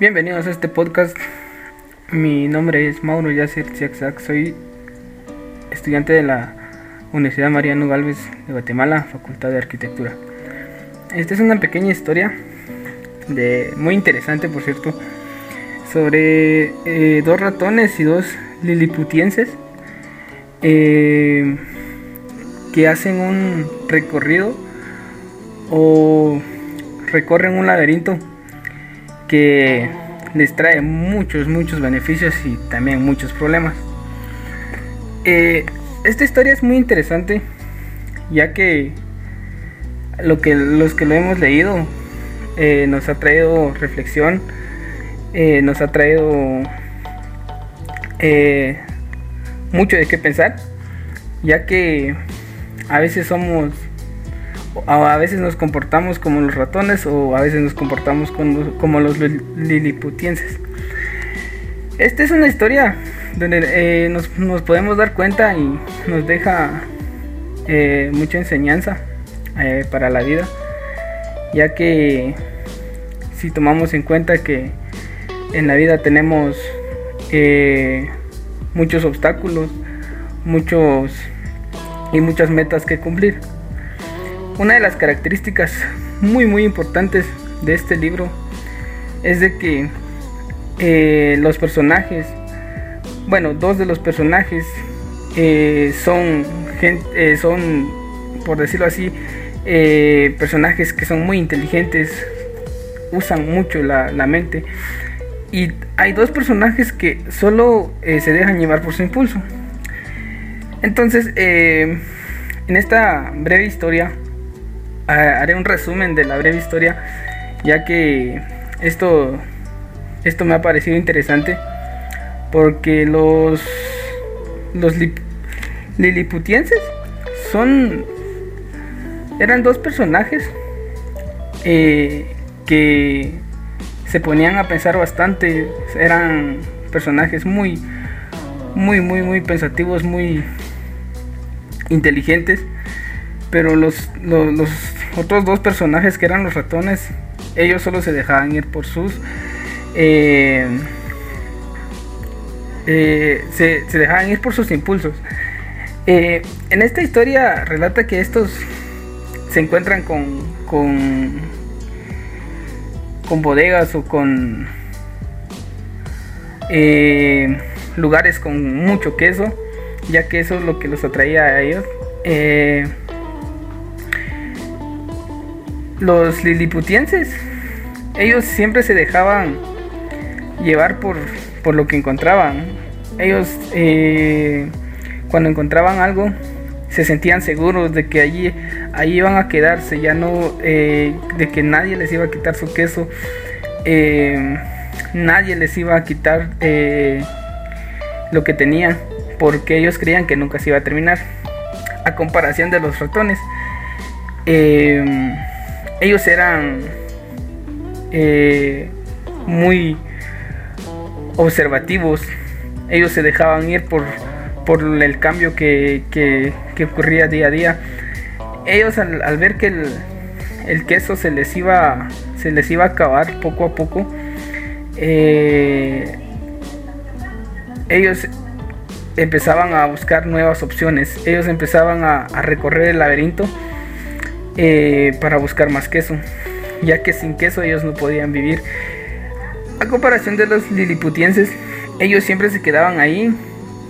Bienvenidos a este podcast. Mi nombre es Mauro Yacir Tsiaxac. Soy estudiante de la Universidad Mariano Galvez de Guatemala, Facultad de Arquitectura. Esta es una pequeña historia de muy interesante, por cierto, sobre eh, dos ratones y dos liliputienses eh, que hacen un recorrido o recorren un laberinto que les trae muchos, muchos beneficios y también muchos problemas. Eh, esta historia es muy interesante, ya que, lo que los que lo hemos leído eh, nos ha traído reflexión, eh, nos ha traído mucho de qué pensar, ya que a veces somos a veces nos comportamos como los ratones o a veces nos comportamos como los liliputienses. Esta es una historia donde eh, nos, podemos dar cuenta y nos deja eh, mucha enseñanza eh, para la vida, ya que si tomamos en cuenta que en la vida tenemos muchos obstáculos, muchos y muchas metas que cumplir. Una de las características muy muy importantes de este libro es de que eh, los personajes, bueno, dos de los personajes eh, son, eh, son, por decirlo así, personajes que son muy inteligentes, usan mucho la, la, mente. Y hay dos personajes que solo se dejan llevar por su impulso. Entonces, en esta breve historia, haré un resumen de la breve historia, ya que esto, esto me ha parecido interesante, porque los, los liliputienses son, eran dos personajes eh, que se ponían a pensar bastante, eran personajes muy, muy, muy, muy pensativos, muy inteligentes pero los, los, otros dos personajes que eran los ratones, ellos solo se dejaban ir por sus... Eh, eh, se, dejaban ir por sus impulsos. Eh, en esta historia relata que estos se encuentran con, con, con bodegas o con lugares con mucho queso, ya que eso es lo que los atraía a ellos los liliputienses, ellos siempre se dejaban llevar por, por lo que encontraban. Ellos eh, cuando encontraban algo se sentían seguros de que allí, allí iban a quedarse, ya no eh, de que nadie les iba a quitar su queso, eh, nadie les iba a quitar lo que tenían, porque ellos creían que nunca se iba a terminar. A comparación de los ratones ellos eran eh, muy observativos, ellos se dejaban ir por, por el cambio que, ocurría día a día. Ellos al, ver que el, queso se les iba se les iba a acabar poco a poco, eh, ellos empezaban a buscar nuevas opciones, ellos empezaban a recorrer el laberinto eh, para buscar más queso, ya que sin queso ellos no podían vivir. A comparación de los liliputienses, ellos siempre se quedaban ahí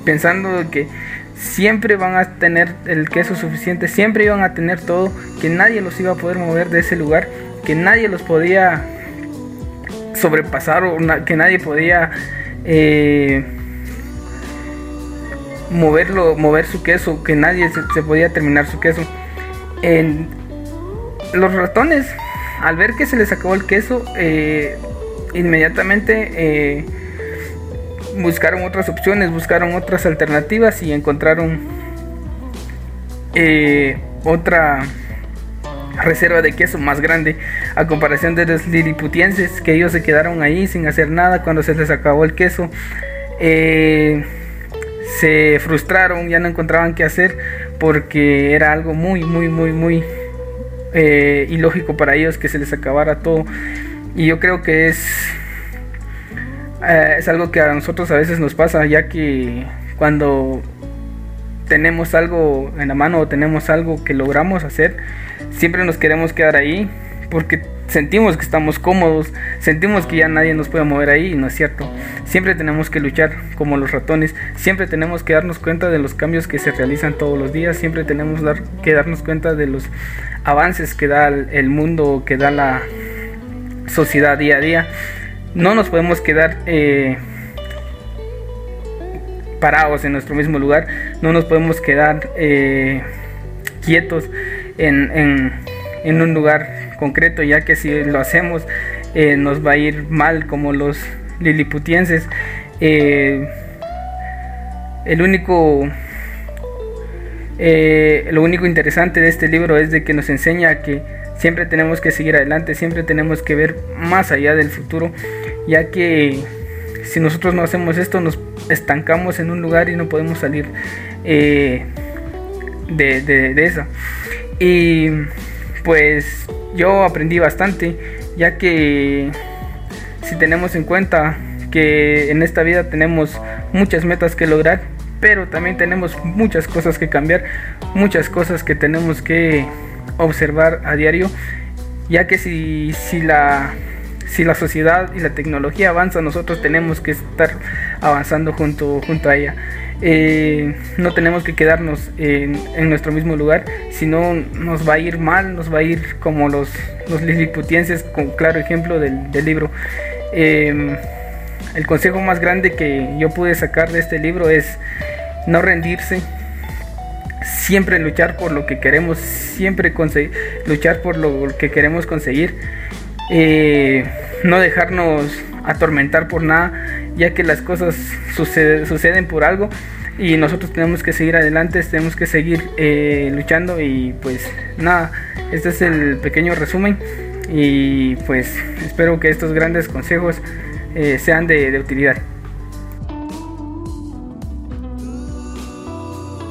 pensando que siempre van a tener el queso suficiente, siempre iban a tener todo, que nadie los iba a poder mover de ese lugar, que nadie los podía sobrepasar o que nadie podía eh, moverlo, mover su queso, que nadie se, podía terminar su queso. Los ratones, al ver que se les acabó el queso, eh, inmediatamente eh, buscaron otras opciones, buscaron otras alternativas y encontraron eh, otra reserva de queso más grande a comparación de los liliputienses que ellos se quedaron ahí sin hacer nada cuando se les acabó el queso. Se frustraron ya no encontraban qué hacer porque era algo muy muy muy muy eh, ilógico para ellos que se les acabara todo. Y yo creo que es Eh, es algo que a nosotros a veces nos pasa, ya que cuando tenemos algo en la mano o tenemos algo que logramos hacer, siempre nos queremos quedar ahí porque sentimos que estamos cómodos, sentimos que ya nadie nos puede mover ahí, y no es cierto. Siempre tenemos que luchar como los ratones, siempre tenemos que darnos cuenta de los cambios que se realizan todos los días, siempre tenemos que darnos cuenta de los avances que da el mundo, que da la sociedad día a día. No nos podemos quedar eh, parados en nuestro mismo lugar, no nos podemos quedar eh, quietos en, en, un lugar concreto, ya que si lo hacemos eh, nos va a ir mal como los liliputienses. el único lo único interesante de este libro es de que nos enseña que Siempre tenemos que seguir adelante, siempre tenemos que ver más allá del futuro, ya que si nosotros no hacemos esto nos estancamos en un lugar y no podemos salir eh, de, de, eso. Y pues yo aprendí bastante, ya que si tenemos en cuenta que en esta vida tenemos muchas metas que lograr, pero también tenemos muchas cosas que cambiar, muchas cosas que tenemos que observar a diario, ya que si, si, la, si la sociedad y la tecnología avanza, nosotros tenemos que estar avanzando junto, junto a ella. Eh, no tenemos que quedarnos en, nuestro mismo lugar, sino nos va a ir mal, nos va a ir como los, los liliputienses, con claro ejemplo del, libro. Eh, el consejo más grande que yo pude sacar de este libro es no rendirse, siempre luchar por lo que queremos, siempre luchar por lo que queremos conseguir, eh, no dejarnos atormentar por nada, ya que las cosas suceden por algo y nosotros tenemos que seguir adelante, tenemos que seguir eh, luchando y pues nada, este es el pequeño resumen y pues espero que estos grandes consejos eh, sean de utilidad.